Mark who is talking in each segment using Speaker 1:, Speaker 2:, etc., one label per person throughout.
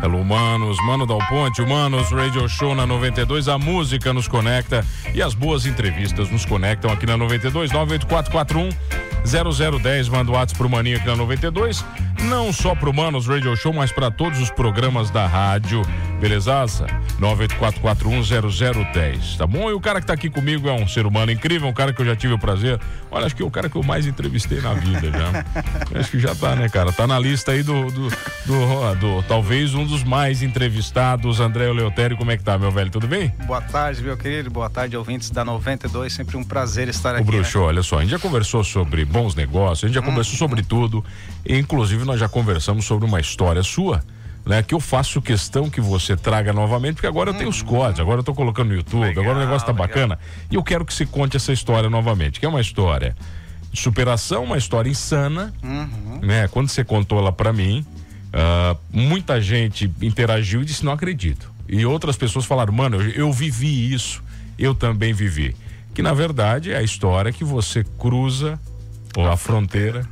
Speaker 1: Hello, Humanos, Mano Dal Ponte, Humanos Radio Show na 92. A música nos conecta e as boas entrevistas nos conectam aqui na 92 98441 0010. Manda o WhatsApp pro Maninho aqui na 92. Não só pro Manos Radio Show, mas para todos os programas da rádio. Belezaça? 984410010. Tá bom? E o cara que tá aqui comigo é um ser humano incrível, um cara que eu já tive o prazer. Olha, acho que é o cara que eu mais entrevistei na vida já. acho que já tá, né, cara? Tá na lista aí do, do, do, do talvez um dos mais entrevistados, André Leotério. Como é que tá, meu velho? Tudo bem?
Speaker 2: Boa tarde, meu querido. Boa tarde, ouvintes da 92. Sempre um prazer estar aqui.
Speaker 1: O Bruxo, né? olha só, a gente já conversou sobre bons negócios, a gente já conversou hum, sobre hum. tudo. E, inclusive, nós já conversamos sobre uma história sua né? Que eu faço questão que você traga novamente, porque agora eu tenho os códigos, agora eu tô colocando no YouTube, legal, agora o negócio tá legal. bacana. E eu quero que você conte essa história novamente, que é uma história de superação, uma história insana, uhum. né? Quando você contou ela para mim, uh, muita gente interagiu e disse, não acredito. E outras pessoas falaram, mano, eu, eu vivi isso, eu também vivi. Que na verdade é a história que você cruza a fronteira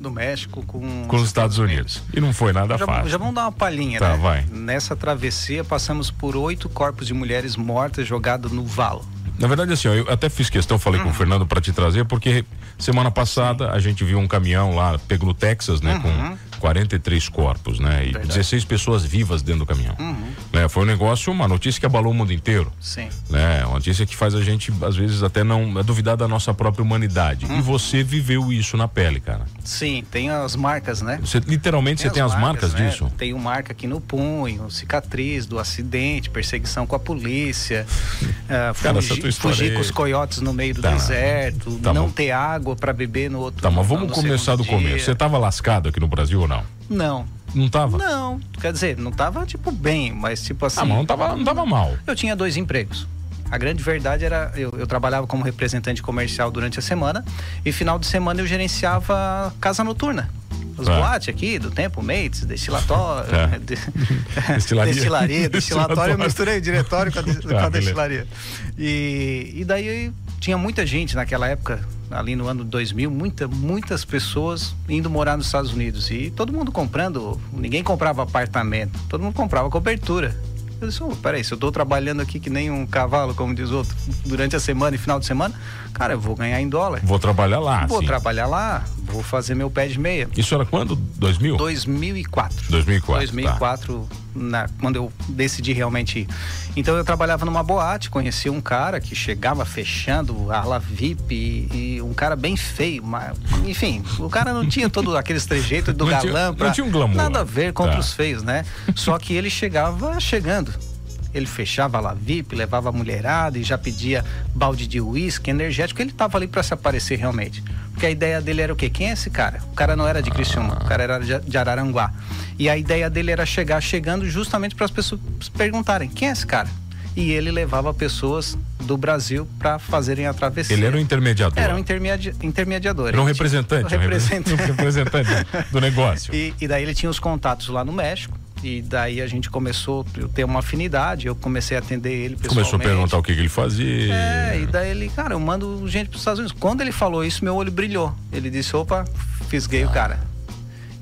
Speaker 2: do México com,
Speaker 1: com os Estados Unidos. Unidos. E não foi nada
Speaker 2: já,
Speaker 1: fácil.
Speaker 2: Já vamos dar uma palhinha,
Speaker 1: tá,
Speaker 2: né?
Speaker 1: vai.
Speaker 2: Nessa travessia passamos por oito corpos de mulheres mortas jogadas no valo.
Speaker 1: Na verdade, assim, ó, eu até fiz questão, falei uhum. com o uhum. Fernando para te trazer, porque semana passada Sim. a gente viu um caminhão lá, pego no Texas, né, uhum. com 43 corpos, né? E Verdade. 16 pessoas vivas dentro do caminhão. Uhum. Né? Foi um negócio, uma notícia que abalou o mundo inteiro.
Speaker 2: Sim.
Speaker 1: Né? Uma notícia que faz a gente, às vezes, até não é duvidar da nossa própria humanidade. Uhum. E você viveu isso na pele, cara.
Speaker 2: Sim, tem as marcas, né?
Speaker 1: Você, literalmente tem você tem as marcas, né? disso?
Speaker 2: Tem uma marca aqui no punho, cicatriz do acidente, perseguição com a polícia, uh,
Speaker 1: cara,
Speaker 2: fugi, fugir com os coiotes no meio do tá. deserto, tá, não ter água para beber no outro
Speaker 1: Tá, mas vamos começar do dia. começo. Você estava lascado aqui no Brasil ou não?
Speaker 2: Não.
Speaker 1: Não tava?
Speaker 2: Não, quer dizer, não tava tipo bem, mas tipo assim. Ah,
Speaker 1: mas não tava, não tava mal.
Speaker 2: Eu tinha dois empregos. A grande verdade era, eu, eu, trabalhava como representante comercial durante a semana e final de semana eu gerenciava casa noturna. Os ah. boates aqui, do tempo, mates, destilatório, é. de, destilaria. destilaria, destilatório, eu misturei o diretório com a, com a destilaria. E, e daí tinha muita gente naquela época, ali no ano 2000, muita, muitas pessoas indo morar nos Estados Unidos e todo mundo comprando, ninguém comprava apartamento, todo mundo comprava cobertura. Eu disse, oh, peraí, se eu estou trabalhando aqui que nem um cavalo, como diz outro, durante a semana e final de semana, cara, eu vou ganhar em dólar.
Speaker 1: Vou trabalhar lá.
Speaker 2: Vou sim. trabalhar lá, vou fazer meu pé de meia.
Speaker 1: Isso era quando? 2000?
Speaker 2: 2004.
Speaker 1: 2004.
Speaker 2: 2004, tá. na, quando eu decidi realmente ir. Então eu trabalhava numa boate, conheci um cara que chegava fechando a ala VIP e, e um cara bem feio, mas, enfim, o cara não tinha todo aqueles trejeitos do não galã
Speaker 1: tinha, pra, não tinha um glamour.
Speaker 2: Nada a ver contra tá. os feios, né? Só que ele chegava chegando ele fechava lá VIP, levava a mulherada e já pedia balde de uísque, energético, ele tava ali para se aparecer realmente. Porque a ideia dele era o quê? Quem é esse cara? O cara não era de Criciúma, o cara era de Araranguá. E a ideia dele era chegar chegando justamente para as pessoas perguntarem: quem é esse cara? e ele levava pessoas do Brasil para fazerem a travessia.
Speaker 1: Ele era um intermediador.
Speaker 2: Era um intermedi intermediador.
Speaker 1: Era um representante. Um representante. Um representante do negócio.
Speaker 2: E, e, daí ele tinha os contatos lá no México. E daí a gente começou a ter uma afinidade, eu comecei a atender ele pessoalmente.
Speaker 1: Começou a perguntar o que, que ele fazia.
Speaker 2: É, e daí ele, cara, eu mando gente para os Estados Unidos. Quando ele falou isso, meu olho brilhou. Ele disse, opa, fisguei ah. o cara.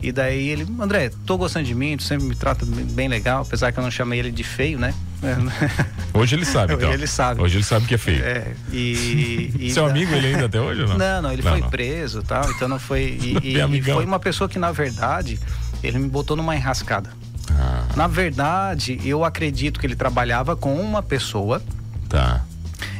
Speaker 2: E daí ele, André, tô gostando de mim, tu sempre me trata bem legal, apesar que eu não chamei ele de feio, né?
Speaker 1: Hoje ele sabe, então.
Speaker 2: Hoje ele sabe.
Speaker 1: Hoje ele sabe que é feio.
Speaker 2: É, e, e
Speaker 1: Seu da... amigo ele ainda até hoje ou não?
Speaker 2: Não, não, ele não, foi não. preso tal, então não foi. E, e foi uma pessoa que, na verdade, ele me botou numa enrascada. Ah. Na verdade, eu acredito que ele trabalhava com uma pessoa.
Speaker 1: Tá.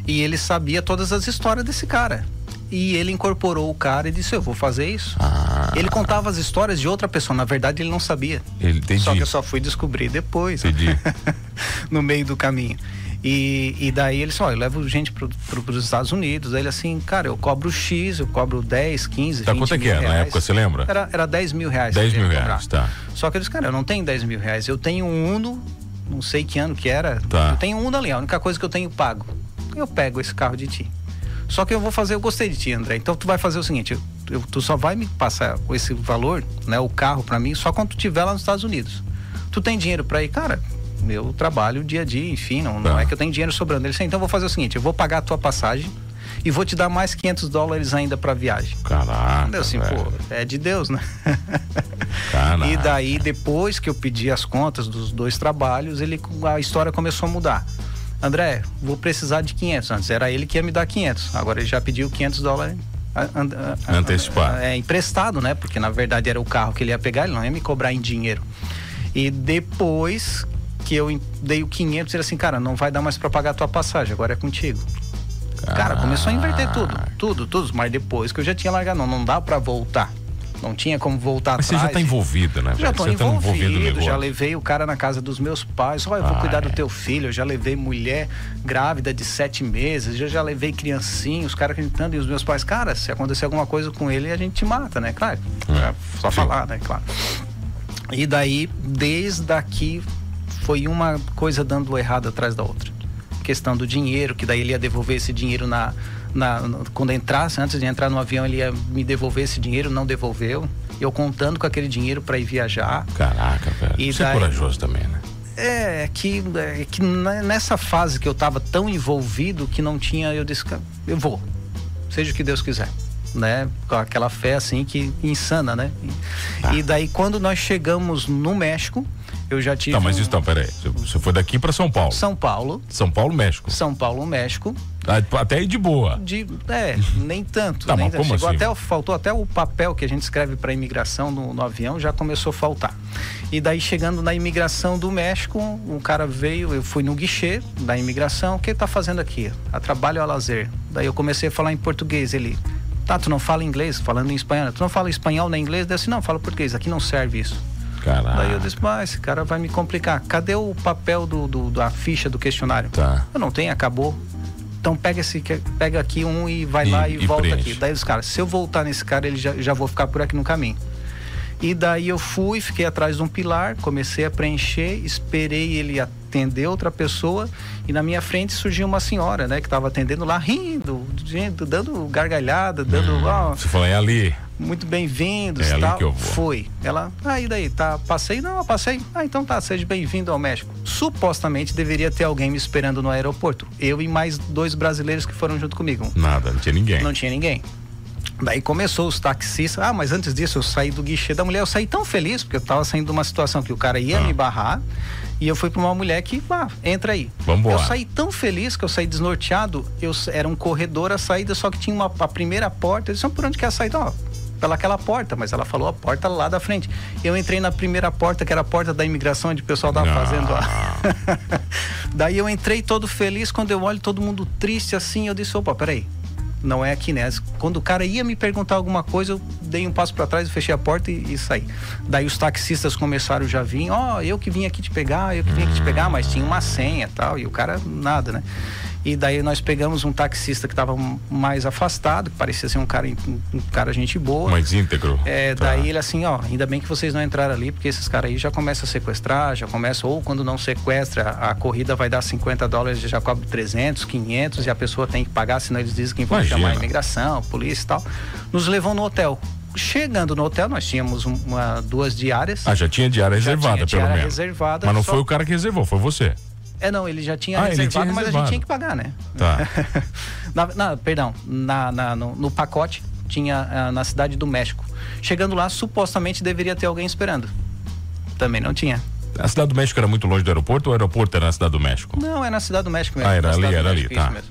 Speaker 2: E ele sabia todas as histórias desse cara. E ele incorporou o cara e disse: Eu vou fazer isso. Ah. Ele contava as histórias de outra pessoa. Na verdade, ele não sabia.
Speaker 1: Ele, entendi.
Speaker 2: Só que eu só fui descobrir depois.
Speaker 1: Entendi.
Speaker 2: no meio do caminho. E, e daí ele disse, ó, eu levo gente para pro, os Estados Unidos. Aí ele assim, cara, eu cobro X, eu cobro 10, 15,
Speaker 1: tá,
Speaker 2: 20
Speaker 1: quanto é que
Speaker 2: era
Speaker 1: na época, você lembra?
Speaker 2: Era, era 10 mil reais.
Speaker 1: 10 mil reais, tá.
Speaker 2: Só que eu disse, cara, eu não tenho 10 mil reais, eu tenho um Uno, não sei que ano que era.
Speaker 1: Tá.
Speaker 2: Eu tenho um Uno ali, a única coisa que eu tenho pago. Eu pego esse carro de ti. Só que eu vou fazer, eu gostei de ti, André. Então tu vai fazer o seguinte, eu, eu, tu só vai me passar esse valor, né, o carro para mim, só quando tu estiver lá nos Estados Unidos. Tu tem dinheiro para ir, cara? meu trabalho dia a dia, enfim, não, não tá. é que eu tenho dinheiro sobrando. Ele disse, então eu vou fazer o seguinte, eu vou pagar a tua passagem e vou te dar mais 500 dólares ainda para viagem.
Speaker 1: Caraca.
Speaker 2: Eu assim,
Speaker 1: velho.
Speaker 2: pô, é de Deus, né?
Speaker 1: Caraca.
Speaker 2: E daí, depois que eu pedi as contas dos dois trabalhos, ele, a história começou a mudar. André, vou precisar de 500. Antes era ele que ia me dar 500. Agora ele já pediu 500 dólares
Speaker 1: Antecipado.
Speaker 2: É, emprestado, né? Porque na verdade era o carro que ele ia pegar, ele não ia me cobrar em dinheiro. E depois que eu dei o 500, ele assim, cara, não vai dar mais para pagar a tua passagem, agora é contigo. Cara, começou a inverter tudo, tudo, tudo. Mas depois que eu já tinha largado, não, não dá para voltar. Não tinha como voltar
Speaker 1: Mas você
Speaker 2: atrás.
Speaker 1: já tá envolvido, né?
Speaker 2: Já
Speaker 1: você tá envolvido no
Speaker 2: envolvido, já levei o cara na casa dos meus pais. Olha, eu vou
Speaker 1: Ah,
Speaker 2: cuidar
Speaker 1: é.
Speaker 2: do teu filho. Eu já levei mulher grávida de sete meses. Eu já levei criancinha, os caras acreditando. E os meus pais, cara, se acontecer alguma coisa com ele, a gente te mata, né? Claro. É só falar, né? Claro. E daí, desde aqui, foi uma coisa dando errado atrás da outra. Questão do dinheiro, que daí ele ia devolver esse dinheiro na, na, quando entrasse, antes de entrar no avião, ele ia me devolver esse dinheiro, não devolveu. Eu contando com aquele dinheiro para ir viajar.
Speaker 1: Caraca, velho.
Speaker 2: E
Speaker 1: você é
Speaker 2: daí-
Speaker 1: corajoso também, né?
Speaker 2: É que, é que ne- nessa fase que eu tava tão envolvido que não tinha, eu disse, "Cara, eu vou, seja o que Deus quiser. Né? Com aquela fé assim que insana, né? E, e daí quando nós chegamos no México, eu já tive
Speaker 1: Tá, mas
Speaker 2: um-
Speaker 1: então, peraí. Você- foi daqui pra São Paulo.
Speaker 2: São Paulo,
Speaker 1: São Paulo, México.
Speaker 2: São Paulo, México,
Speaker 1: Ah, Até aí de boa.
Speaker 2: de é, nem tanto,
Speaker 1: Tá,
Speaker 2: nem
Speaker 1: mas
Speaker 2: tanto.
Speaker 1: como
Speaker 2: Chegou
Speaker 1: assim?
Speaker 2: até o- faltou até o papel que a gente escreve para imigração no, no avião, já começou a faltar. E daí chegando na imigração do México, um cara veio, eu fui no guichê da imigração, o que tá fazendo aqui? A trabalho ou a lazer? Daí eu comecei a falar em português, ele Tá, tu não fala inglês, falando em espanhol. Tu não fala espanhol nem inglês? Daí disse, não, fala português, aqui não serve isso.
Speaker 1: Caraca.
Speaker 2: Daí eu disse, mas esse cara vai me complicar. Cadê o papel do, do- da ficha do questionário?
Speaker 1: Tá.
Speaker 2: Eu não tenho, acabou. Então pega esse, pega aqui um e vai
Speaker 1: E-
Speaker 2: lá e,
Speaker 1: e
Speaker 2: volta
Speaker 1: preenche.
Speaker 2: aqui. Daí os caras, se eu voltar nesse cara, ele já, já vou ficar por aqui no caminho. E daí eu fui, fiquei atrás de um pilar, comecei a preencher, esperei ele atender outra pessoa e na minha frente surgiu uma senhora, né, que estava atendendo lá, rindo, dando gargalhada, dando, ó,
Speaker 1: Você falou, é ali.
Speaker 2: Muito bem-vindos
Speaker 1: É
Speaker 2: tal.
Speaker 1: que eu vou.
Speaker 2: Foi. Ela, ah, e daí, tá, passei? Não, passei. Ah, então tá, seja bem-vindo ao México. Supostamente deveria ter alguém me esperando no aeroporto. Eu e mais dois brasileiros que foram junto comigo.
Speaker 1: Nada, não tinha ninguém.
Speaker 2: Não tinha ninguém. Daí começou os taxistas. Ah, mas antes disso eu saí do guichê da mulher. Eu saí tão feliz, porque eu tava saindo de uma situação que o cara ia
Speaker 1: Ah.
Speaker 2: me barrar. E eu fui pra uma mulher que, ah, entra aí.
Speaker 1: Vambora.
Speaker 2: Eu saí tão feliz que eu saí desnorteado. Eu, era um corredor a saída, só que tinha uma, a primeira porta. Eu disse, "Ah, por onde que é a saída? Ó, pelaquela porta, mas ela falou a porta lá da frente. Eu entrei na primeira porta, que era a porta da imigração, onde o pessoal tava
Speaker 1: Não.
Speaker 2: fazendo a. Daí eu entrei todo feliz, quando eu olho todo mundo triste assim, eu disse, opa, peraí. Não é aqui, né? Quando o cara ia me perguntar alguma coisa, eu dei um passo para trás, fechei a porta e, e saí. Daí os taxistas começaram já a vir, ó, eu que vim aqui te pegar, eu que vim aqui te pegar, mas tinha uma senha e tal, e o cara nada, né? E daí nós pegamos um taxista que estava mais afastado, que parecia ser um cara, um cara gente boa.
Speaker 1: Mais íntegro.
Speaker 2: É,
Speaker 1: Tá.
Speaker 2: daí ele assim, ó, ainda bem que vocês não entraram ali, porque esses caras aí já começam a sequestrar, já começam, ou quando não sequestra, a corrida vai dar 50 dólares, já cobre 300, 500 e a pessoa tem que pagar, senão eles dizem que vão
Speaker 1: Imagina.
Speaker 2: chamar a imigração, polícia e tal. Nos levou no hotel. Chegando no hotel, nós tínhamos um- uma, duas diárias.
Speaker 1: Ah, já tinha diária
Speaker 2: Já
Speaker 1: reservada,
Speaker 2: tinha
Speaker 1: pelo
Speaker 2: diária
Speaker 1: menos.
Speaker 2: reservada,
Speaker 1: Mas não
Speaker 2: só-
Speaker 1: foi o cara que reservou, foi você.
Speaker 2: É, não, ele já tinha
Speaker 1: Ah, ele
Speaker 2: reservado,
Speaker 1: tinha
Speaker 2: mas a
Speaker 1: reservado.
Speaker 2: gente tinha que pagar, né?
Speaker 1: Tá.
Speaker 2: na, na- perdão, na, na- no, no pacote tinha ah, na cidade do México. Chegando lá, supostamente deveria ter alguém esperando. Também não tinha.
Speaker 1: A cidade do México era muito longe do aeroporto ou o aeroporto era na cidade do México?
Speaker 2: Não, é na cidade do México mesmo.
Speaker 1: Ah, era ali, era ali,
Speaker 2: México,
Speaker 1: tá.
Speaker 2: isso mesmo.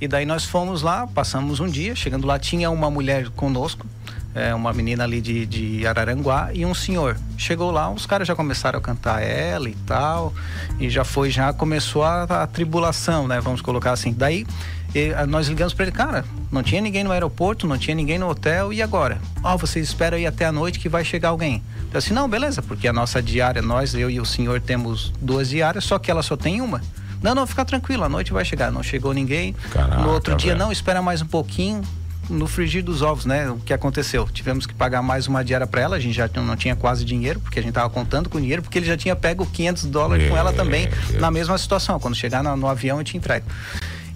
Speaker 2: E daí nós fomos lá, passamos um dia, chegando lá tinha uma mulher conosco, é, uma menina ali de, de Araranguá e um senhor. Chegou lá, os caras já começaram a cantar ela e tal, e já foi, já começou a, a tribulação, né? Vamos colocar assim. Daí e, nós ligamos para ele, cara, não tinha ninguém no aeroporto, não tinha ninguém no hotel, e agora? Ó, vocês esperam aí até a noite que vai chegar alguém. Eu assim, não, beleza, porque a nossa diária, nós, eu e o senhor temos duas diárias, só que ela só tem uma. Não, não, fica tranquilo, a noite vai chegar. Não chegou ninguém.
Speaker 1: Caraca,
Speaker 2: no outro dia,
Speaker 1: velho.
Speaker 2: não, espera mais um pouquinho. No frigir dos ovos, né? O que aconteceu? Tivemos que pagar mais uma diária para ela. A gente já não tinha quase dinheiro, porque a gente tava contando com dinheiro, porque ele já tinha pego 500 dólares com ela
Speaker 1: Meu
Speaker 2: também,
Speaker 1: Deus.
Speaker 2: na mesma situação. Quando chegar na- no avião, eu te entrego.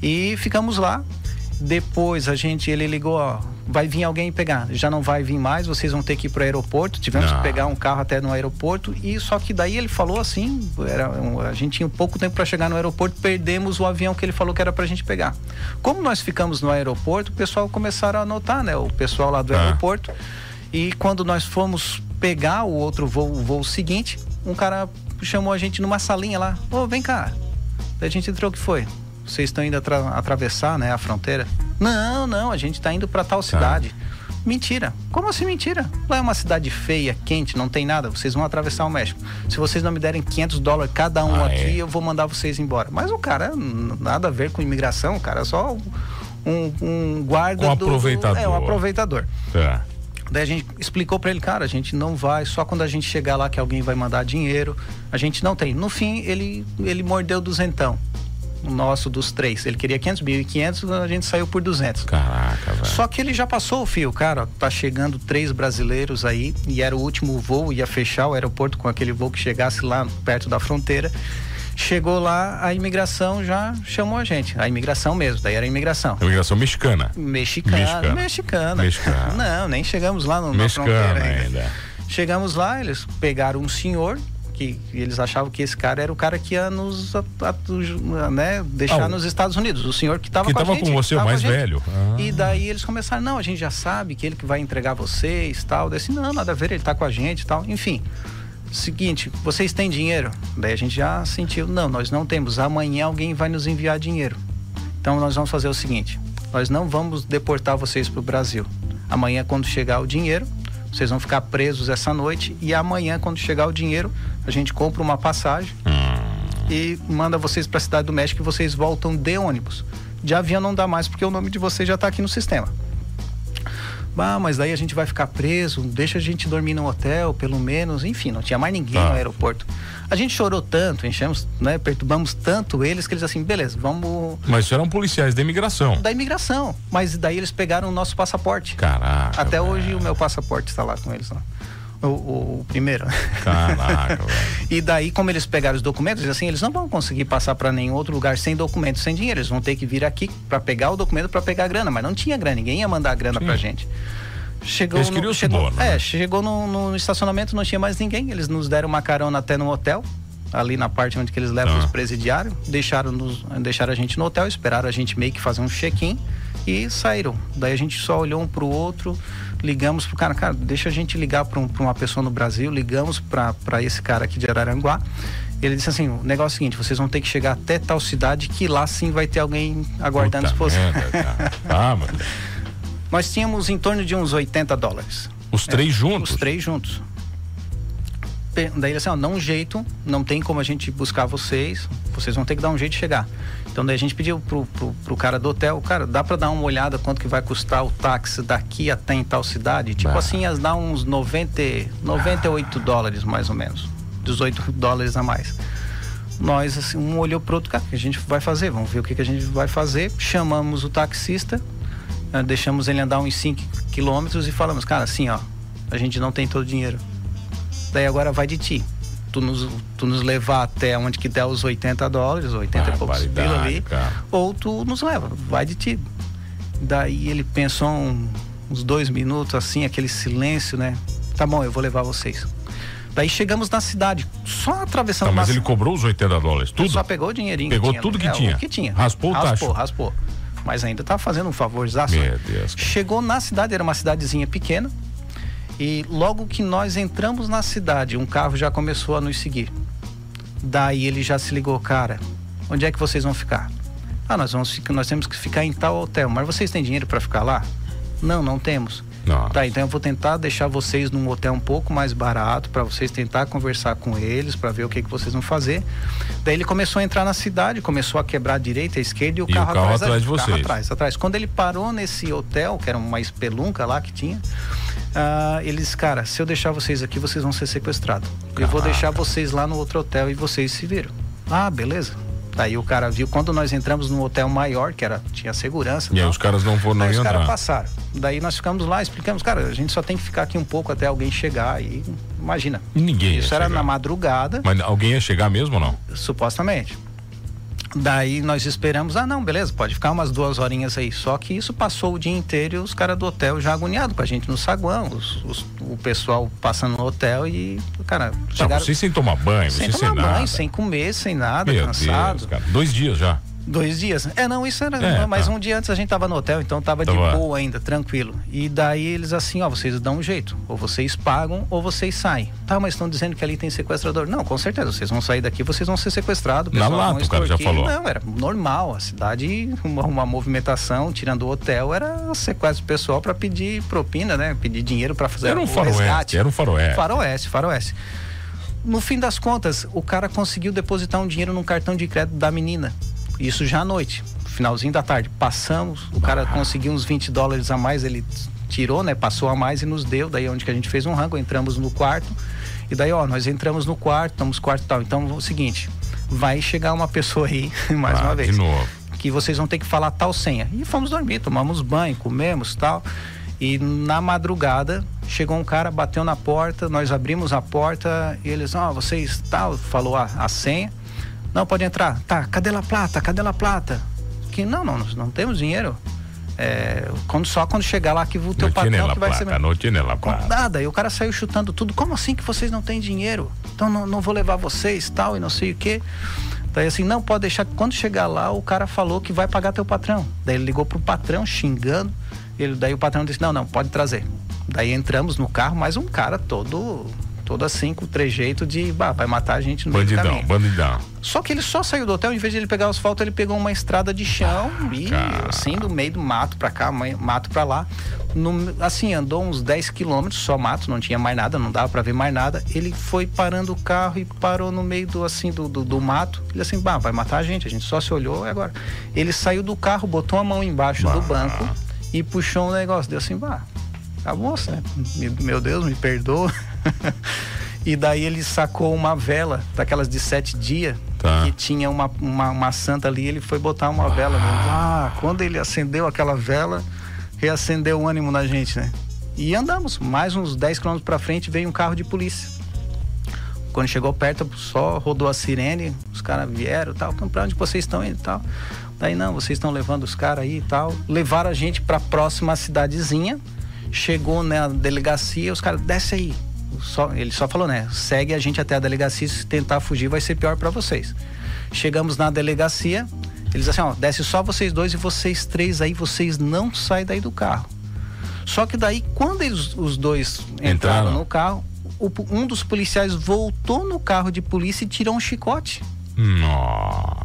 Speaker 2: E ficamos lá. Depois a gente, ele ligou, ó, vai vir alguém pegar. Já não vai vir mais, vocês vão ter que ir pro aeroporto. Tivemos
Speaker 1: Não.
Speaker 2: que pegar um carro até no aeroporto. E só que daí ele falou assim: era um- a gente tinha pouco tempo para chegar no aeroporto, perdemos o avião que ele falou que era pra gente pegar. Como nós ficamos no aeroporto, o pessoal começaram a anotar, né? O pessoal lá do
Speaker 1: Tá.
Speaker 2: aeroporto. E quando nós fomos pegar o outro voo, o voo seguinte, um cara chamou a gente numa salinha lá. Ô, vem cá. Daí a gente entrou, o que foi? Vocês estão indo atra- atravessar, né, a fronteira? Não, não, a gente tá indo para tal cidade. Mentira. Como assim mentira? Lá é uma cidade feia, quente, não tem nada. Vocês vão atravessar o México. Se vocês não me derem 500 dólares cada um
Speaker 1: Ah,
Speaker 2: aqui,
Speaker 1: é?
Speaker 2: eu vou mandar vocês embora. Mas o cara, nada a ver com imigração, o cara é só um, um guarda
Speaker 1: Um
Speaker 2: do-
Speaker 1: aproveitador.
Speaker 2: É, um aproveitador.
Speaker 1: Tá.
Speaker 2: Daí a gente explicou pra ele, cara, a gente não vai, só quando a gente chegar lá que alguém vai mandar dinheiro. A gente não tem. No fim, ele, ele mordeu duzentão. O nosso dos três. Ele queria 500 mil e 500, a gente saiu por 200.
Speaker 1: Caraca, velho.
Speaker 2: Só que ele já passou o fio, cara. Tá chegando três brasileiros aí e era o último voo, ia fechar o aeroporto com aquele voo que chegasse lá perto da fronteira. Chegou lá, a imigração já chamou a gente. A imigração mesmo, daí era a imigração.
Speaker 1: Imigração mexicana.
Speaker 2: Mexicana.
Speaker 1: Mexicana.
Speaker 2: Mexicana.
Speaker 1: Mexicana.
Speaker 2: Não, nem chegamos lá no, na fronteira
Speaker 1: ainda.
Speaker 2: Chegamos lá, eles pegaram um senhor que eles achavam que esse cara era o cara que ia nos a- a- né, deixar
Speaker 1: Ah,
Speaker 2: nos Estados Unidos. O senhor que estava com a
Speaker 1: tava
Speaker 2: gente.
Speaker 1: com você, o mais
Speaker 2: a
Speaker 1: velho. Ah.
Speaker 2: E daí eles começaram, não, a gente já sabe que ele que vai entregar vocês tal. Daí assim, não, nada a ver, ele tá com a gente e tal. Enfim. Seguinte, vocês têm dinheiro? Daí a gente já sentiu, não, nós não temos. Amanhã alguém vai nos enviar dinheiro. Então nós vamos fazer o seguinte: nós não vamos deportar vocês para o Brasil. Amanhã, quando chegar o dinheiro, vocês vão ficar presos essa noite. E amanhã, quando chegar o dinheiro, a gente compra uma passagem e manda vocês para a cidade do México e vocês voltam de ônibus. De avião não dá mais porque o nome de vocês já está aqui no sistema. Ah, mas daí a gente vai ficar preso, deixa a gente dormir no hotel, pelo menos. Enfim, não tinha mais ninguém
Speaker 1: Tá.
Speaker 2: no aeroporto. A gente chorou tanto, enchemos, né, perturbamos tanto eles que eles assim, beleza, vamos
Speaker 1: Mas isso eram policiais da imigração.
Speaker 2: da imigração. Mas daí eles pegaram o nosso passaporte.
Speaker 1: Caraca.
Speaker 2: Até
Speaker 1: velho.
Speaker 2: hoje o meu passaporte está lá com eles. Lá. O, o- o primeiro.
Speaker 1: Caraca.
Speaker 2: E daí, como eles pegaram os documentos, assim, eles não vão conseguir passar para nenhum outro lugar sem documento, sem dinheiro. Eles vão ter que vir aqui para pegar o documento, para pegar a grana. Mas não tinha grana, ninguém ia mandar a grana pra gente. Chegou
Speaker 1: Eles
Speaker 2: no, chegou, é,
Speaker 1: né?
Speaker 2: chegou no, no estacionamento, não tinha mais ninguém. Eles nos deram uma carona até no hotel, ali na parte onde eles levam
Speaker 1: Tá.
Speaker 2: os presidiários. Deixaram, nos, deixaram a gente no hotel, esperaram a gente meio que fazer um check-in e saíram. Daí a gente só olhou um pro outro, ligamos pro cara, cara, deixa a gente ligar para um, uma pessoa no Brasil, ligamos para esse cara aqui de Araranguá. Ele disse assim: o negócio é o seguinte, vocês vão ter que chegar até tal cidade que lá sim vai ter alguém aguardando
Speaker 1: Puta
Speaker 2: os vocês.
Speaker 1: merda. Ah, mano.
Speaker 2: Nós tínhamos em torno de uns 80 dólares.
Speaker 1: Os três juntos?
Speaker 2: Os três juntos. Daí ele assim, ó, um jeito, não tem como a gente buscar vocês, vocês vão ter que dar um jeito de chegar. Então daí a gente pediu pro, pro, pro cara do hotel, cara, dá pra dar uma olhada quanto que vai custar o táxi daqui até em tal cidade? Tipo
Speaker 1: Bah.
Speaker 2: assim, as dá uns 90, 98 dólares mais ou menos. 18 dólares a mais. Nós, assim, um olhou pro outro, cara, o que a gente vai fazer? Vamos ver o que, que a gente vai fazer. Chamamos o taxista, eh, deixamos ele andar uns 5 quilômetros e falamos, cara, assim, ó, a gente não tem todo o dinheiro. Daí agora vai de ti. Tu nos, tu nos levar até onde que der os 80 dólares, 80 e poucos pila ali,
Speaker 1: cara.
Speaker 2: ou tu nos leva, vai de ti. Daí ele pensou um- uns dois minutos assim, aquele silêncio, né? Tá bom, eu vou levar vocês. Daí chegamos na cidade, só atravessando
Speaker 1: Tá, mas ele cobrou os 80 dólares, tudo?
Speaker 2: só pegou o dinheirinho.
Speaker 1: Pegou
Speaker 2: tinha,
Speaker 1: tudo que
Speaker 2: é,
Speaker 1: tinha?
Speaker 2: Que tinha.
Speaker 1: Raspou o
Speaker 2: Raspou,
Speaker 1: tacho?
Speaker 2: raspou. Mas ainda tá fazendo um favorzaço.
Speaker 1: Meu Deus. cara.
Speaker 2: Chegou na cidade, era uma cidadezinha pequena. E logo que nós entramos na cidade, um carro já começou a nos seguir. Daí ele já se ligou, cara, onde é que vocês vão ficar? Ah, nós vamos nós temos que ficar em tal hotel, mas vocês têm dinheiro para ficar lá? Não, não temos.
Speaker 1: Não.
Speaker 2: Tá, então eu vou tentar deixar vocês num hotel um pouco mais barato para vocês tentar conversar com eles para ver o que que vocês vão fazer. Daí ele começou a entrar na cidade, começou a quebrar a direita, a esquerda e o
Speaker 1: E o
Speaker 2: carro,
Speaker 1: carro
Speaker 2: atrás,
Speaker 1: atrás de
Speaker 2: o carro
Speaker 1: vocês.
Speaker 2: atrás, atrás. Quando ele parou nesse hotel, que era uma espelunca lá que tinha, ah, eles, cara, se eu deixar vocês aqui, vocês vão ser sequestrados. Eu vou
Speaker 1: Caraca.
Speaker 2: deixar vocês lá no outro hotel e vocês se viram. Ah, beleza. Daí o cara viu quando nós entramos num hotel maior, que era tinha segurança.
Speaker 1: E aí
Speaker 2: tal.
Speaker 1: os caras não foram não
Speaker 2: Aí os caras passaram. Daí nós ficamos lá, explicamos, cara, a gente só tem que ficar aqui um pouco até alguém chegar e imagina.
Speaker 1: Ninguém ia
Speaker 2: Isso era
Speaker 1: chegar.
Speaker 2: na madrugada,
Speaker 1: Mas alguém ia chegar mesmo ou não?
Speaker 2: supostamente. Daí nós esperamos, ah não, beleza, pode ficar umas duas horinhas aí. Só que isso passou o dia inteiro e os caras do hotel já agoniados com a gente no saguão, os, os, o pessoal passando no hotel e, cara,
Speaker 1: chegaram, não, vocês sem tomar banho,
Speaker 2: sem
Speaker 1: tomar
Speaker 2: sem
Speaker 1: banho,
Speaker 2: nada. sem comer, sem nada, Meu cansado. Deus,
Speaker 1: cara. Dois dias já.
Speaker 2: Dois dias. É, não, isso era. É, mas tá. um dia antes a gente tava no hotel, então tava, tava, de boa ainda, tranquilo. E daí eles assim, ó, vocês dão um jeito. Ou vocês pagam ou vocês saem. Tá, mas estão dizendo que ali tem sequestrador. Não, com certeza, vocês vão sair daqui, vocês vão ser sequestrados.
Speaker 1: Na lata, o cara já falou.
Speaker 2: Não, era normal. A cidade, uma, uma movimentação, tirando o hotel, era sequestro pessoal para pedir propina, né? Pedir dinheiro para fazer
Speaker 1: era um faroeste, resgate. Era um faroeste.
Speaker 2: Faroeste, faroeste. No fim das contas, o cara conseguiu depositar um dinheiro num cartão de crédito da menina. Isso já à noite finalzinho da tarde. Passamos, o cara conseguiu uns 20 dólares a mais, ele tirou, né? Passou a mais e nos deu. Daí onde que a gente fez um rango, entramos no quarto. E daí, ó, nós entramos no quarto, estamos quarto e tal. Então, é o seguinte, vai chegar uma pessoa aí, mais ah, uma vez.
Speaker 1: De novo.
Speaker 2: Que vocês vão ter que falar tal senha. E fomos dormir, tomamos banho, comemos tal. E na madrugada chegou um cara, bateu na porta, nós abrimos a porta e eles, ó, oh, vocês tal, falou a, a senha. Não, pode entrar. Tá, cadê a plata? Cadê a plata? que não, não, nós não temos dinheiro. É, quando, só quando chegar lá que o teu patrão que vai
Speaker 1: plata, ser. Não tinha
Speaker 2: Nada. E o cara saiu chutando tudo. Como assim que vocês não têm dinheiro? Então não, não vou levar vocês, tal, e não sei o quê. Daí assim, não, pode deixar que quando chegar lá, o cara falou que vai pagar teu patrão. Daí ele ligou pro patrão xingando. Ele, daí o patrão disse, não, não, pode trazer. Daí entramos no carro, mais um cara todo todo assim, com o trejeito de, bah, vai matar a gente no
Speaker 1: bandidão,
Speaker 2: meio.
Speaker 1: Bandidão,
Speaker 2: Só que ele só saiu do hotel, em vez de ele pegar o asfalto, ele pegou uma estrada de chão ah, e, cara. assim, do meio do mato pra cá, mato pra lá. No, assim, andou uns 10 quilômetros, só mato, não tinha mais nada, não dava para ver mais nada. Ele foi parando o carro e parou no meio do, assim, do, do, do mato. Ele assim, bah, vai matar a gente. A gente só se olhou e agora. Ele saiu do carro, botou a mão embaixo bah. do banco e puxou um negócio. Deu assim, bah, acabou, né? Meu Deus, me perdoa. E daí ele sacou uma vela, daquelas de sete dias, tá. que tinha uma, uma, uma, santa ali, ele foi botar uma ah. vela. Ah, quando ele acendeu aquela vela, reacendeu o ânimo na gente, né? E andamos, mais uns 10 quilômetros pra frente veio um carro de polícia. Quando chegou perto, só rodou a sirene, os caras vieram tal, então, pra onde vocês estão indo e tal. Daí não, vocês estão levando os caras aí e tal. Levaram a gente pra próxima cidadezinha. Chegou na delegacia, os caras, desce aí, só, ele só falou, né? Segue a gente até a delegacia, se tentar fugir vai ser pior para vocês. Chegamos na delegacia, eles assim, ó, desce só vocês dois e vocês três aí, vocês não saem daí do carro. Só que daí, quando eles, os dois entraram, entraram. no carro, o, um dos policiais voltou no carro de polícia e tirou um chicote.
Speaker 1: Nossa.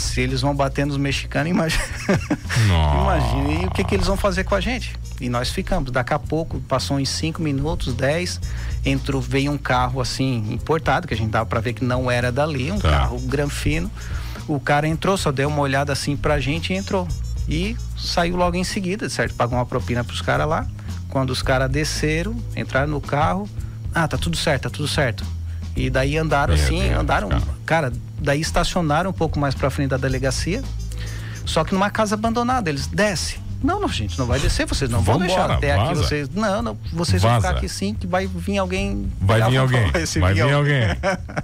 Speaker 2: Se eles vão bater nos mexicanos, imagina. imagina. E o que, que eles vão fazer com a gente? E nós ficamos. Daqui a pouco, passou uns 5 minutos, 10, entrou, veio um carro assim, importado, que a gente dava para ver que não era dali, um tá. carro granfino. O cara entrou, só deu uma olhada assim pra gente e entrou. E saiu logo em seguida, certo? Pagou uma propina pros caras lá. Quando os caras desceram, entraram no carro, ah, tá tudo certo, tá tudo certo. E daí andaram assim, andaram, cara. cara, daí estacionaram um pouco mais para frente da delegacia. Só que numa casa abandonada, eles desce. Não, não, gente, não vai descer, vocês não vão deixar até vaza. aqui, vocês. Não, não, vocês vaza. vão ficar aqui sim, que vai vir alguém.
Speaker 1: Vai vir alguém. Vai vir alguém.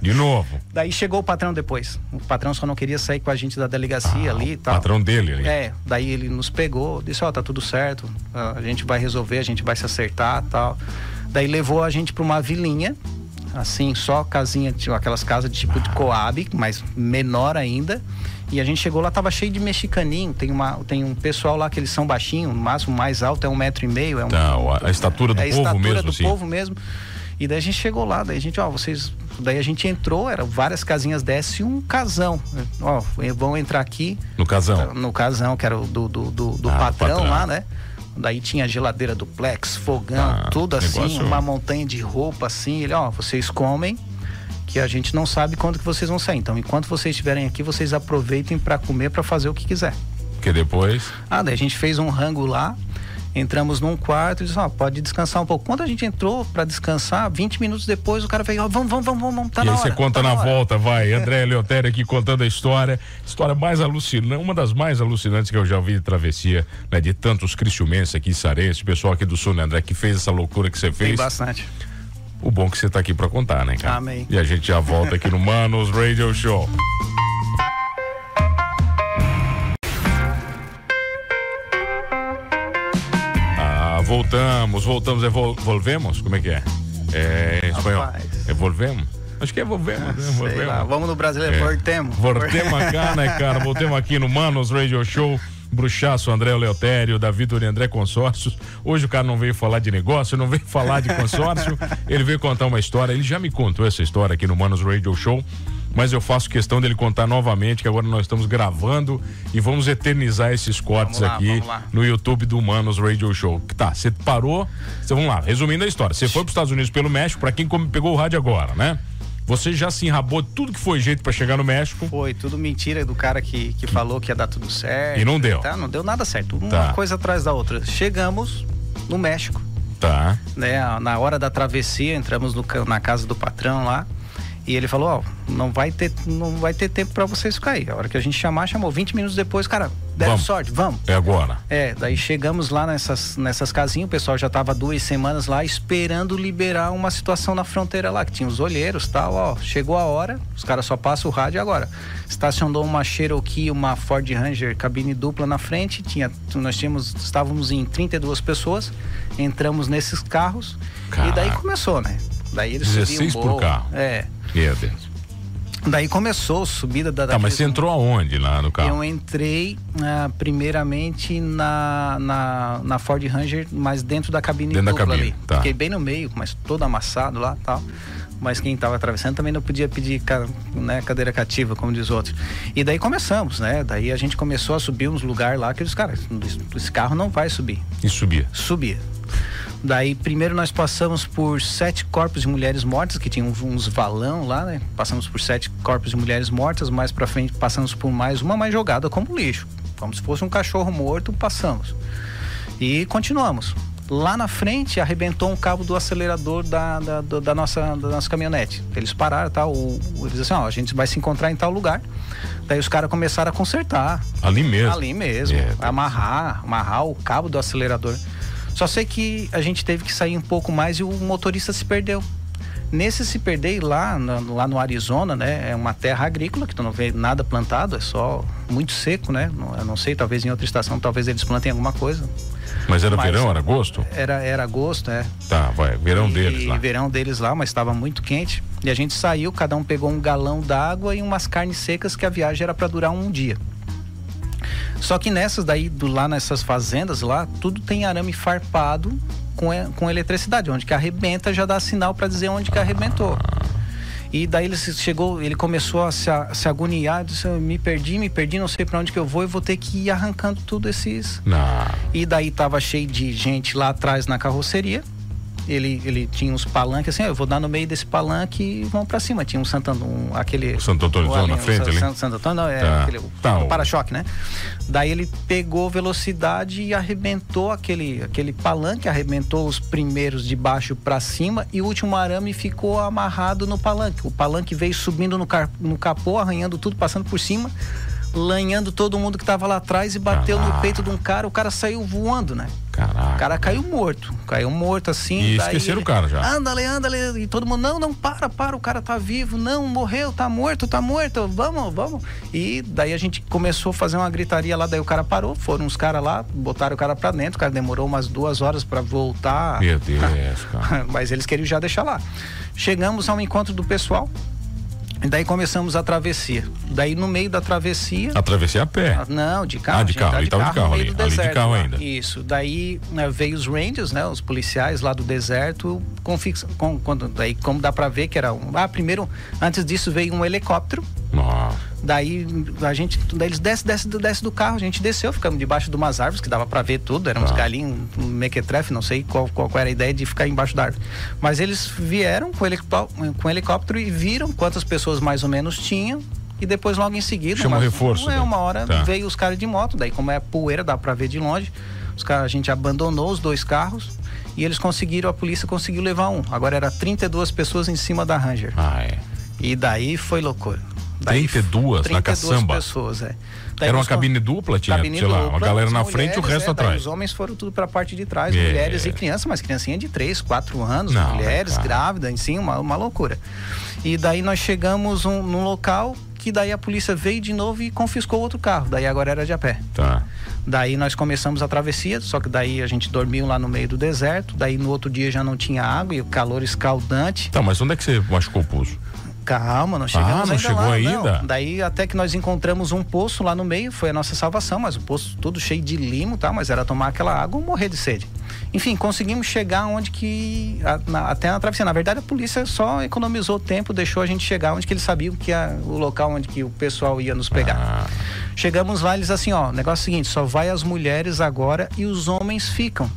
Speaker 1: De novo.
Speaker 2: Daí chegou o patrão depois. O patrão só não queria sair com a gente da delegacia ah, ali e tal.
Speaker 1: Patrão dele ali.
Speaker 2: É, daí ele nos pegou, disse, ó, oh, tá tudo certo, a gente vai resolver, a gente vai se acertar tal. Daí levou a gente para uma vilinha assim, só casinha, tipo, aquelas casas de tipo de Coab, mas menor ainda. E a gente chegou lá, tava cheio de mexicaninho. Tem, uma, tem um pessoal lá que eles são baixinhos, o máximo mais alto é um metro e meio. É um,
Speaker 1: tá, a estatura do é povo estatura mesmo,
Speaker 2: do assim. povo mesmo. E daí a gente chegou lá, daí a gente, ó, vocês. Daí a gente entrou, eram várias casinhas dessas e um casão. Ó, vão entrar aqui.
Speaker 1: No casão?
Speaker 2: No casão, que era o do, do, do, do ah, patrão, patrão, lá, né? Daí tinha geladeira duplex, fogão, ah, tudo assim, negócio... uma montanha de roupa assim. Ele, ó, vocês comem, que a gente não sabe quando que vocês vão sair. Então, enquanto vocês estiverem aqui, vocês aproveitem para comer, para fazer o que quiser.
Speaker 1: Que depois?
Speaker 2: Ah, daí a gente fez um rango lá entramos num quarto e disse, ó, pode descansar um pouco. Quando a gente entrou para descansar, 20 minutos depois o cara veio, ó, vamos, vamos, vamos, vamos, tá
Speaker 1: e
Speaker 2: na
Speaker 1: aí
Speaker 2: hora.
Speaker 1: você conta
Speaker 2: tá
Speaker 1: na, na volta, vai. André Leotério aqui contando a história, história mais alucinante, uma das mais alucinantes que eu já vi de travessia, né, de tantos cristiumenses aqui, sarenses, pessoal aqui do sul, né, André, que fez essa loucura que você fez. Tem
Speaker 2: bastante.
Speaker 1: O bom é que você tá aqui para contar, né, cara?
Speaker 2: Amém.
Speaker 1: E a gente já volta aqui no Manos Radio Show. Voltamos, voltamos, evol volvemos? Como é que é? É em espanhol.
Speaker 2: Rapaz.
Speaker 1: Evolvemos? Acho que é volvemos, né? Volvemos.
Speaker 2: vamos no brasileiro,
Speaker 1: É.
Speaker 2: voltemos.
Speaker 1: Voltemos cá, né, cara? Voltemos aqui no Manos Radio Show. Bruxaço, André Leotério, Davi Dori André Consórcios. Hoje o cara não veio falar de negócio, não veio falar de consórcio. ele veio contar uma história. Ele já me contou essa história aqui no Manos Radio Show. Mas eu faço questão dele contar novamente, que agora nós estamos gravando e vamos eternizar esses cortes
Speaker 2: lá,
Speaker 1: aqui no YouTube do Manos Radio Show. Tá, você parou. Cê, vamos lá, resumindo a história. Você foi para os Estados Unidos pelo México, para quem pegou o rádio agora, né? Você já se enrabou de tudo que foi jeito para chegar no México.
Speaker 2: Foi tudo mentira do cara que, que falou que ia dar tudo certo.
Speaker 1: E não deu.
Speaker 2: Tá? Não deu nada certo. Uma
Speaker 1: Tá.
Speaker 2: coisa atrás da outra. Chegamos no México,
Speaker 1: Tá.
Speaker 2: né? Na hora da travessia, entramos no na casa do patrão lá. E ele falou, ó, não vai ter, não vai ter tempo pra vocês ficar aí. A hora que a gente chamar, chamou 20 minutos depois, cara, deram
Speaker 1: Vamos.
Speaker 2: sorte, vamos.
Speaker 1: É agora.
Speaker 2: É, daí chegamos lá nessas, nessas casinhas, o pessoal já tava duas semanas lá esperando liberar uma situação na fronteira lá, que tinha os olheiros tal, ó. Chegou a hora, os caras só passam o rádio agora. Estacionou uma Cherokee, uma Ford Ranger, cabine dupla na frente, tinha, nós tínhamos, estávamos em 32 pessoas, entramos nesses carros e daí
Speaker 1: Caraca.
Speaker 2: começou, né? Daí eles
Speaker 1: 16
Speaker 2: subiam
Speaker 1: por carro.
Speaker 2: É.
Speaker 1: Deus.
Speaker 2: Daí começou a subida da
Speaker 1: Tá, mas você entrou aonde lá no carro?
Speaker 2: eu entrei ah, primeiramente na, na, na Ford Ranger, mas dentro da cabine
Speaker 1: Dentro da
Speaker 2: dupla
Speaker 1: cabine,
Speaker 2: ali.
Speaker 1: tá.
Speaker 2: Fiquei bem no meio, mas todo amassado lá tal. Mas quem estava atravessando também não podia pedir né, cadeira cativa, como diz outro. E daí começamos, né? Daí a gente começou a subir uns lugares lá que os caras, esse carro não vai subir.
Speaker 1: E subia.
Speaker 2: Subia. Daí, primeiro nós passamos por sete corpos de mulheres mortas, que tinham uns valão lá, né? Passamos por sete corpos de mulheres mortas, mais pra frente passamos por mais uma, mais jogada como lixo. Como se fosse um cachorro morto, passamos. E continuamos. Lá na frente arrebentou um cabo do acelerador da, da, do- da nossa, da nossa caminhonete. Eles pararam, tá? O, eles assim, ó, a gente vai se encontrar em tal lugar. Daí os caras começaram a consertar.
Speaker 1: Ali mesmo.
Speaker 2: Ali mesmo.
Speaker 1: É, Deus.
Speaker 2: amarrar, amarrar o cabo do acelerador. Só sei que a gente teve que sair um pouco mais e o motorista se perdeu. Nesse se perder lá, na- lá no Arizona, né? É uma terra agrícola que tu não vê nada plantado, é só muito seco, né? Não- Eu não sei, talvez em outra estação, talvez eles plantem alguma coisa.
Speaker 1: Mas era
Speaker 2: Mas-
Speaker 1: verão, era agosto?
Speaker 2: Era, era agosto, é.
Speaker 1: Tá, vai. Verão
Speaker 2: e,
Speaker 1: deles lá.
Speaker 2: verão deles lá, mas estava muito quente. E a gente saiu, cada um pegou um galão d'água e umas carnes secas que a viagem era para durar um dia. Só que nessas daí, do, lá nessas fazendas lá, tudo tem arame farpado com, e- com eletricidade. Onde que arrebenta já dá sinal para dizer onde que arrebentou. E daí ele chegou, ele começou a se, a- se agoniar, disse, "Eu me perdi, me perdi, não sei para onde que eu vou, eu vou ter que ir arrancando tudo esses,
Speaker 1: Não.
Speaker 2: e daí tava cheio de gente lá atrás na carroceria. Ele, ele tinha uns palanques assim, ó, eu vou dar no meio desse palanque e vamos pra cima. Tinha um Santo um, aquele.
Speaker 1: O Santo Antônio
Speaker 2: o ali-
Speaker 1: na frente ali?
Speaker 2: San- Santo Antônio, não, é
Speaker 1: Tá.
Speaker 2: aquele,
Speaker 1: Tá,
Speaker 2: o para-choque, né? Daí ele pegou velocidade e arrebentou aquele, aquele palanque, arrebentou os primeiros de baixo pra cima e o último arame ficou amarrado no palanque. O palanque veio subindo no, car- no capô, arranhando tudo, passando por cima, lanhando todo mundo que tava lá atrás e bateu no
Speaker 1: Caraca.
Speaker 2: peito de um cara, o cara saiu voando, né? O
Speaker 1: Caraca.
Speaker 2: cara caiu morto, caiu morto assim.
Speaker 1: E
Speaker 2: daí
Speaker 1: esqueceram o cara já.
Speaker 2: Anda, ale, anda. E todo mundo, não, não, para, para, o cara tá vivo, não, morreu, tá morto, tá morto, vamos, vamos. E daí a gente começou a fazer uma gritaria lá, daí o cara parou, foram os caras lá, botaram o cara pra dentro, o cara demorou umas duas horas pra voltar.
Speaker 1: Meu Deus, cara.
Speaker 2: Mas eles queriam já deixar lá. Chegamos ao encontro do pessoal. E daí começamos a travessia. Daí no meio da travessia.
Speaker 1: Atravessei a pé.
Speaker 2: Não, de carro.
Speaker 1: Ah, de
Speaker 2: a
Speaker 1: carro,
Speaker 2: tá
Speaker 1: tava de carro
Speaker 2: no meio
Speaker 1: ali,
Speaker 2: do
Speaker 1: ali de carro
Speaker 2: lá.
Speaker 1: ainda.
Speaker 2: Isso. Daí né, veio os Rangers, né? Os policiais lá do deserto. Com, fix- com- quando, daí, como dá pra ver que era um. Ah, primeiro, antes disso veio um helicóptero.
Speaker 1: Nossa.
Speaker 2: Daí a gente. Daí eles descem, descem, descem do carro, a gente desceu, ficamos debaixo de umas árvores que dava pra ver tudo. Eram uns
Speaker 1: Tá.
Speaker 2: galinhos, um mequetrefe, não sei qual, qual, qual era a ideia de ficar embaixo da árvore. Mas eles vieram com, helicó- com helicóptero e viram quantas pessoas mais ou menos tinham. E depois, logo em seguida,
Speaker 1: Chama reforço,
Speaker 2: É, uma hora
Speaker 1: Tá.
Speaker 2: veio os caras de moto, daí como é poeira, dá pra ver de longe. Os caras, a gente abandonou os dois carros e eles conseguiram, a polícia conseguiu levar um. Agora era 32 pessoas em cima da Ranger.
Speaker 1: Ah, é.
Speaker 2: E daí foi loucura. Daí
Speaker 1: 32 na
Speaker 2: 32
Speaker 1: caçamba.
Speaker 2: pessoas, é. Daí
Speaker 1: Era uma cabine dupla, tinha,
Speaker 2: cabine
Speaker 1: sei lá, uma
Speaker 2: dupla,
Speaker 1: galera na frente e o resto
Speaker 2: é,
Speaker 1: atrás.
Speaker 2: Os homens foram tudo pra parte de trás,
Speaker 1: É.
Speaker 2: mulheres e crianças, mas criancinha de 3, 4 anos,
Speaker 1: Não,
Speaker 2: mulheres grávidas, em si, uma, uma loucura. E daí nós chegamos um, num local que daí a polícia veio de novo e confiscou outro carro. Daí agora era de a pé.
Speaker 1: Tá.
Speaker 2: Daí nós começamos a travessia, só que daí a gente dormiu lá no meio do deserto, daí no outro dia já não tinha água e o calor escaldante.
Speaker 1: Tá, mas onde é que você machucou o pulso?
Speaker 2: Calma, não chegamos
Speaker 1: ah, não
Speaker 2: ainda
Speaker 1: chegou
Speaker 2: lá,
Speaker 1: ainda?
Speaker 2: Não. Daí até que nós encontramos um poço lá no meio, foi a nossa salvação, mas o poço todo cheio de limo, tá? Mas era tomar aquela água ou morrer de sede. Enfim, conseguimos chegar onde que a, na, até na travessia. Na verdade, a polícia só economizou tempo, deixou a gente chegar onde que eles sabiam que a, o local onde que o pessoal ia nos pegar.
Speaker 1: Ah.
Speaker 2: Chegamos lá, eles assim, ó, negócio é o seguinte, só vai as mulheres agora e os homens ficam.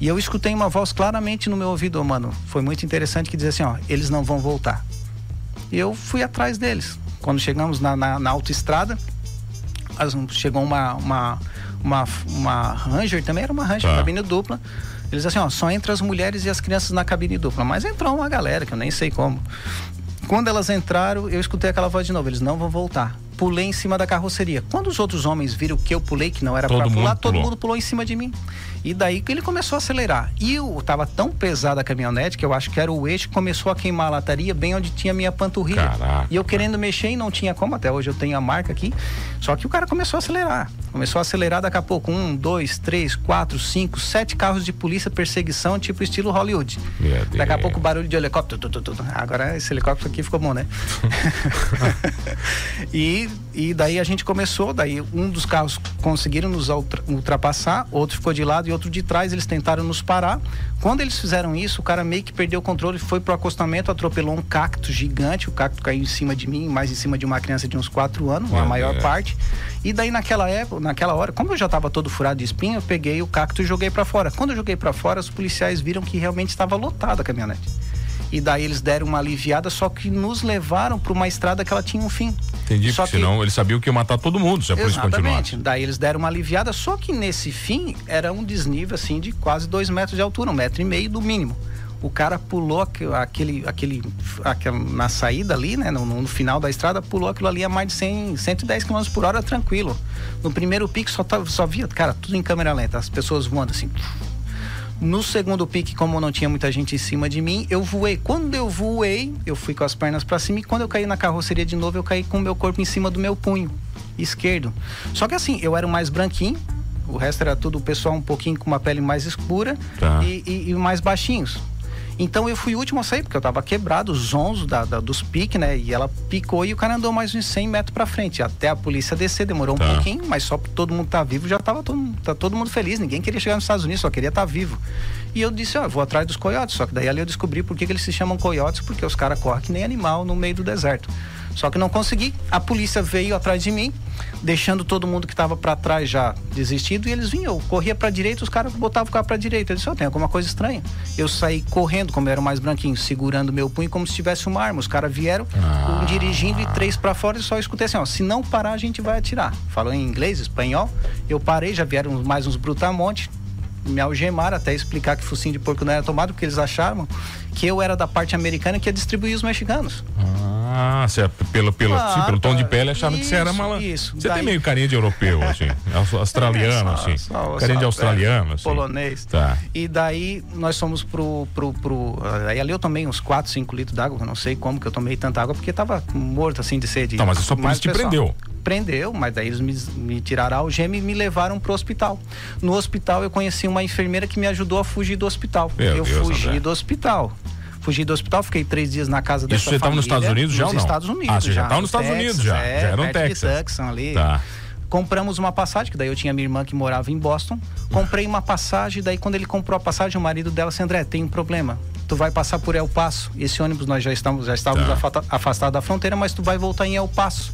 Speaker 2: E eu escutei uma voz claramente no meu ouvido, mano. Foi muito interessante que dizia assim, ó, eles não vão voltar. E eu fui atrás deles. Quando chegamos na, na, na autoestrada, as- chegou uma, uma, uma, uma Ranger, também era uma Ranger,
Speaker 1: Tá.
Speaker 2: cabine dupla. Eles assim, ó, só entra as mulheres e as crianças na cabine dupla. Mas entrou uma galera, que eu nem sei como. Quando elas entraram, eu escutei aquela voz de novo, eles não vão voltar. Pulei em cima da carroceria. Quando os outros homens viram que eu pulei, que não era para pular, todo mundo pulou em cima de mim. E daí que ele começou a acelerar. E eu tava tão pesada a caminhonete que eu acho que era o eixo que começou a queimar a lataria bem onde tinha a minha panturrilha.
Speaker 1: Caraca.
Speaker 2: E eu querendo mexer e não tinha como, até hoje eu tenho a marca aqui. Só que o cara começou a acelerar. Começou a acelerar daqui a pouco. Um, dois, três, quatro, cinco, sete carros de polícia, perseguição, tipo estilo Hollywood. Daqui a pouco barulho de helicóptero. tu, tu, tu. Agora esse helicóptero aqui ficou bom, né? e, e daí a gente começou, daí um dos carros conseguiram nos ultra- ultrapassar, outro ficou de lado e outro de trás, eles tentaram nos parar. Quando eles fizeram isso, o cara meio que perdeu o controle, foi pro acostamento, atropelou um cacto gigante, o cacto caiu em cima de mim, mais em cima de uma criança de uns quatro anos, a
Speaker 1: Meu
Speaker 2: maior
Speaker 1: Deus.
Speaker 2: parte. E daí naquela época, naquela hora, como eu já estava todo furado de espinho, eu peguei o cacto e joguei para fora. Quando eu joguei para fora, os policiais viram que realmente estava lotada a caminhonete. E daí eles deram uma aliviada, só que nos levaram para uma estrada que ela tinha um fim.
Speaker 1: Entendi,
Speaker 2: só
Speaker 1: porque senão eles sabiam que ia matar todo mundo se a polícia
Speaker 2: Exatamente.
Speaker 1: continuasse.
Speaker 2: Daí eles deram uma aliviada, só que nesse fim era um desnível assim de quase dois metros de altura, um metro e meio do mínimo. O cara pulou aque- aquele, aquele, aquela, na saída ali, né, no, no final da estrada, pulou aquilo ali a mais de 100, 110 km por hora tranquilo. No primeiro pique só, tava, só via, cara, tudo em câmera lenta, as pessoas voando assim. No segundo pique, como não tinha muita gente em cima de mim, eu voei. Quando eu voei, eu fui com as pernas para cima e quando eu caí na carroceria de novo, eu caí com o meu corpo em cima do meu punho esquerdo. Só que assim, eu era o mais branquinho, o resto era tudo o pessoal um pouquinho com uma pele mais escura
Speaker 1: Tá.
Speaker 2: e, e- e mais baixinhos. Então eu fui o último a sair, porque eu tava quebrado, os zonzos da, da- dos piques, né? E ela picou e o cara andou mais uns 100 metros pra frente. Até a polícia descer, demorou
Speaker 1: Tá.
Speaker 2: um pouquinho, mas só por todo mundo tá vivo, já tava todo, mundo- tá todo mundo feliz. Ninguém queria chegar nos Estados Unidos, só queria estar vivo. E eu disse, ó, eu vou atrás dos coiotes. Só que daí ali eu descobri por que, que eles se chamam coiotes, porque os caras correm que nem animal no meio do deserto. Só que não consegui. A polícia veio atrás de mim, deixando todo mundo que estava para trás já desistido, e eles vinham. Eu corria para direita, os caras botavam o carro para direita. Eu disse, ó, tem alguma coisa estranha. Eu saí correndo, como eu era mais branquinho, segurando meu punho como se tivesse uma arma. Os caras vieram,
Speaker 1: Ah.
Speaker 2: um dirigindo e três para fora, e só escutei assim, ó, se não parar, a gente vai atirar. Falou em inglês, espanhol. Eu parei, já vieram mais uns brutamontes, me algemaram até explicar que focinho de porco não era tomado, porque eles achavam que eu era da parte americana que ia distribuir os mexicanos.
Speaker 1: Ah, você, pelo, pelo,
Speaker 2: Ah,
Speaker 1: pelo tom de pele acharam que você era
Speaker 2: Isso,
Speaker 1: malandro.
Speaker 2: isso.
Speaker 1: Você
Speaker 2: Daí-
Speaker 1: tem meio carinha de europeu, assim. aus- Australiano,
Speaker 2: É, só-
Speaker 1: assim.
Speaker 2: só-
Speaker 1: carinha de
Speaker 2: só-
Speaker 1: australiano,
Speaker 2: é,
Speaker 1: assim.
Speaker 2: Polonês.
Speaker 1: Tá.
Speaker 2: E daí nós fomos pro. pro, pro aí ali eu tomei uns 4, 5 litros d'água, eu não sei como que eu tomei tanta água, porque tava morto assim de sede.
Speaker 1: Tá, mas a sua
Speaker 2: Mais
Speaker 1: polícia te
Speaker 2: pessoal.
Speaker 1: prendeu.
Speaker 2: Prendeu, mas daí eles me, me tiraram a algema e me levaram pro hospital. No hospital eu conheci uma enfermeira que me ajudou a fugir do hospital.
Speaker 1: Meu
Speaker 2: eu
Speaker 1: Deus,
Speaker 2: fugi
Speaker 1: André.
Speaker 2: do hospital. Fugi do hospital, fiquei três dias na casa
Speaker 1: Isso
Speaker 2: dessa
Speaker 1: você tava nos
Speaker 2: família,
Speaker 1: Estados Unidos já
Speaker 2: nos
Speaker 1: ou não?
Speaker 2: Estados Unidos.
Speaker 1: Ah, você já tava
Speaker 2: no
Speaker 1: nos Estados
Speaker 2: Texas,
Speaker 1: Unidos já,
Speaker 2: É,
Speaker 1: já era no
Speaker 2: perto de
Speaker 1: Texas.
Speaker 2: Tucson ali.
Speaker 1: Tá.
Speaker 2: Compramos uma passagem, que daí eu tinha minha irmã que morava em Boston. Comprei uma passagem, daí quando ele comprou a passagem, o marido dela disse, André, tem um problema. Tu vai passar por El Paso. Esse ônibus nós já estamos, já estávamos
Speaker 1: Tá.
Speaker 2: afastados da fronteira, mas tu vai voltar em El Paso.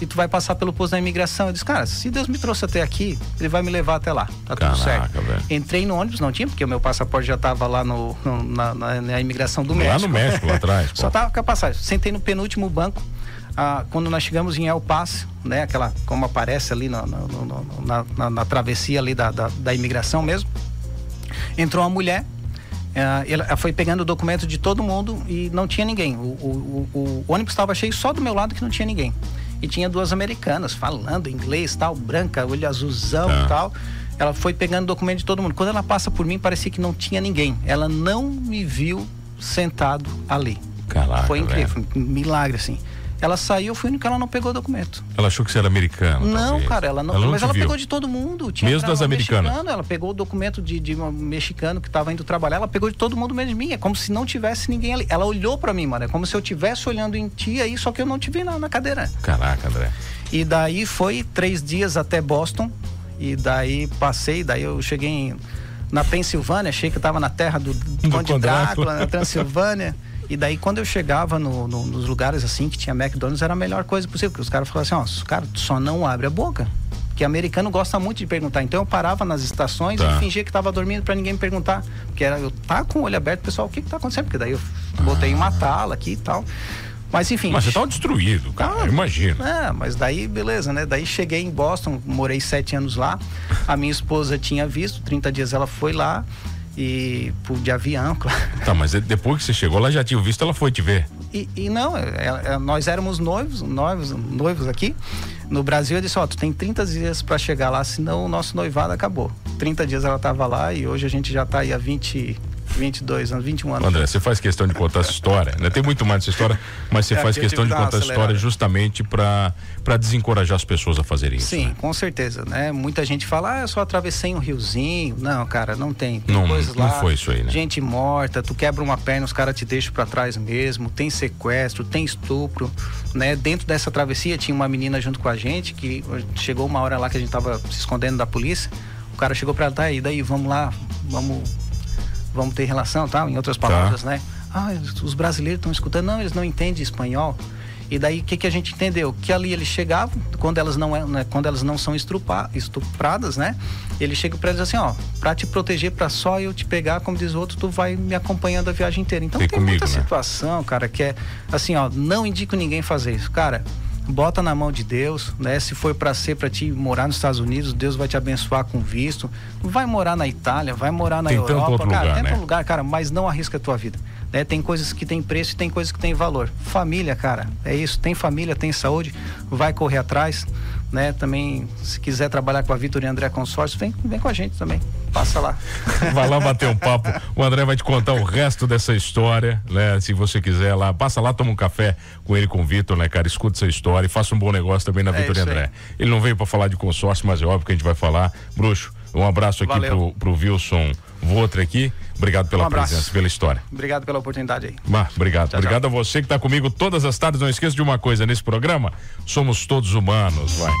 Speaker 2: E tu vai passar pelo posto da imigração. Eu disse, cara, se Deus me trouxe até aqui, ele vai me levar até lá. Tá
Speaker 1: Caraca,
Speaker 2: tudo certo.
Speaker 1: velho.
Speaker 2: Entrei no ônibus, não tinha, porque o meu passaporte já estava lá no, no- na, na- na imigração do
Speaker 1: Lá
Speaker 2: México.
Speaker 1: no México, lá atrás.
Speaker 2: Só tava com a passagem. Sentei no penúltimo banco. ah, quando nós chegamos em El Paso, né? Aquela, como aparece ali na, na- na- na travessia ali da, da, da imigração mesmo. Entrou uma mulher. ah, ela foi pegando o documento de todo mundo e não tinha ninguém. O, o, o- o ônibus estava cheio só do meu lado que não tinha ninguém. E tinha duas americanas falando inglês, tal, branca, olho azulzão
Speaker 1: Tá.
Speaker 2: e tal. Ela foi pegando o documento de todo mundo. Quando ela passa por mim, parecia que não tinha ninguém. Ela não me viu sentado ali.
Speaker 1: Caraca,
Speaker 2: foi incrível,
Speaker 1: velho.
Speaker 2: foi um milagre, assim. Ela saiu, eu fui único que ela não pegou o documento.
Speaker 1: Ela achou que você era americano.
Speaker 2: Não,
Speaker 1: talvez.
Speaker 2: cara, ela não.
Speaker 1: ela
Speaker 2: mas ela
Speaker 1: viu.
Speaker 2: pegou de todo mundo. Tinha
Speaker 1: Mesmo das americanas?
Speaker 2: mexicano, ela pegou o documento de, de um mexicano que estava indo trabalhar, ela pegou de todo mundo menos de mim. É como se não tivesse ninguém ali. Ela olhou pra mim, mano. É como se eu estivesse olhando em ti aí, só que eu não te vi na, na cadeira.
Speaker 1: Caraca, André.
Speaker 2: E daí foi três dias até Boston. E daí passei, daí eu cheguei em- na Pensilvânia, achei que eu tava na terra do, do Conde Drácula. na Transilvânia. E daí quando eu chegava no- no- nos lugares assim que tinha McDonald's, era a melhor coisa possível. Porque os caras falavam assim, ó, cara, tu só não abre a boca. Porque americano gosta muito de perguntar. Então eu parava nas estações
Speaker 1: Tá.
Speaker 2: e fingia que tava dormindo pra ninguém me perguntar. Porque era eu tá com o olho aberto, pessoal, o que que tá acontecendo? Porque daí eu botei uma tala aqui e tal. Mas enfim.
Speaker 1: Mas você tava destruído, cara.
Speaker 2: Ah,
Speaker 1: imagino.
Speaker 2: É, mas daí, beleza, né? Daí cheguei em Boston, morei sete anos lá. A minha esposa tinha visto, 30 dias ela foi lá e por de avião, claro.
Speaker 1: Tá, mas depois que você chegou lá, já tinha visto, ela foi te ver.
Speaker 2: E, e não, é- é- nós éramos noivos, noivos, noivos aqui. No Brasil, eu disse, ó, tu tem 30 dias para chegar lá, senão o nosso noivado acabou. 30 dias ela tava lá e hoje a gente já tá aí há 20, 22 anos, 21 anos.
Speaker 1: André, você faz questão de contar essa história, né? Tem muito mais dessa história, mas você
Speaker 2: É,
Speaker 1: faz questão de contar essa história justamente para para desencorajar as pessoas a fazerem isso.
Speaker 2: Sim,
Speaker 1: né?
Speaker 2: com certeza, né? Muita gente fala, ah, eu só atravessei um riozinho. Não, cara, não tem. Tem
Speaker 1: Não-
Speaker 2: coisas
Speaker 1: não
Speaker 2: lá.
Speaker 1: foi isso aí, né?
Speaker 2: Gente morta, tu quebra uma perna, os caras te deixam pra trás mesmo. Tem sequestro, tem estupro, né? Dentro dessa travessia tinha uma menina junto com a gente que chegou uma hora lá que a gente tava se escondendo da polícia. O cara chegou pra ela, tá aí, daí vamos lá, vamos vamos ter relação, tal, em outras palavras, né? Ah, os brasileiros estão escutando, não, eles não entendem espanhol. E daí o que, que a gente entendeu? Que ali eles chegavam, quando elas não, é- né, quando elas não são estrupa- estupradas, né? Eles chegam para eles assim, ó, para te proteger, para só eu te pegar, como diz o outro, tu vai me acompanhando a viagem inteira. Então
Speaker 1: Vem
Speaker 2: tem
Speaker 1: comigo,
Speaker 2: muita
Speaker 1: né?
Speaker 2: situação, cara, que é assim, ó, não indico ninguém fazer isso. Cara, bota na mão de Deus, né? Se for para ser para ti morar nos Estados Unidos, Deus vai te abençoar com visto. Vai morar na Itália, vai morar na
Speaker 1: Tem tanto
Speaker 2: Europa,
Speaker 1: outro
Speaker 2: cara,
Speaker 1: lugar,
Speaker 2: tem
Speaker 1: né?
Speaker 2: tanto lugar, cara, mas não arrisca a tua vida. Né? Tem coisas que tem preço e tem coisas que tem valor. Família, cara, é isso. Tem família, tem saúde, vai correr atrás. Né? Também, se quiser trabalhar com a Vitor e André Consórcio, vem, vem com a gente também. Passa lá.
Speaker 1: Vai lá bater um papo. O André vai te contar o resto dessa história, né? Se você quiser lá, passa lá, toma um café com ele, com o Vitor, né, cara? Escuta essa história e faça um bom negócio também na
Speaker 2: É
Speaker 1: Vitor e
Speaker 2: isso aí.
Speaker 1: André. Ele não veio para falar de consórcio, mas é óbvio que a gente vai falar. Bruxo, um abraço aqui
Speaker 2: Valeu.
Speaker 1: pro, pro Wilson Votre aqui. Obrigado pela
Speaker 2: Um
Speaker 1: presença, pela história.
Speaker 2: Obrigado pela oportunidade aí.
Speaker 1: Bah, obrigado.
Speaker 2: Tchau,
Speaker 1: obrigado a você que está comigo todas as tardes. Não esqueça de uma coisa nesse programa: somos todos humanos, vai.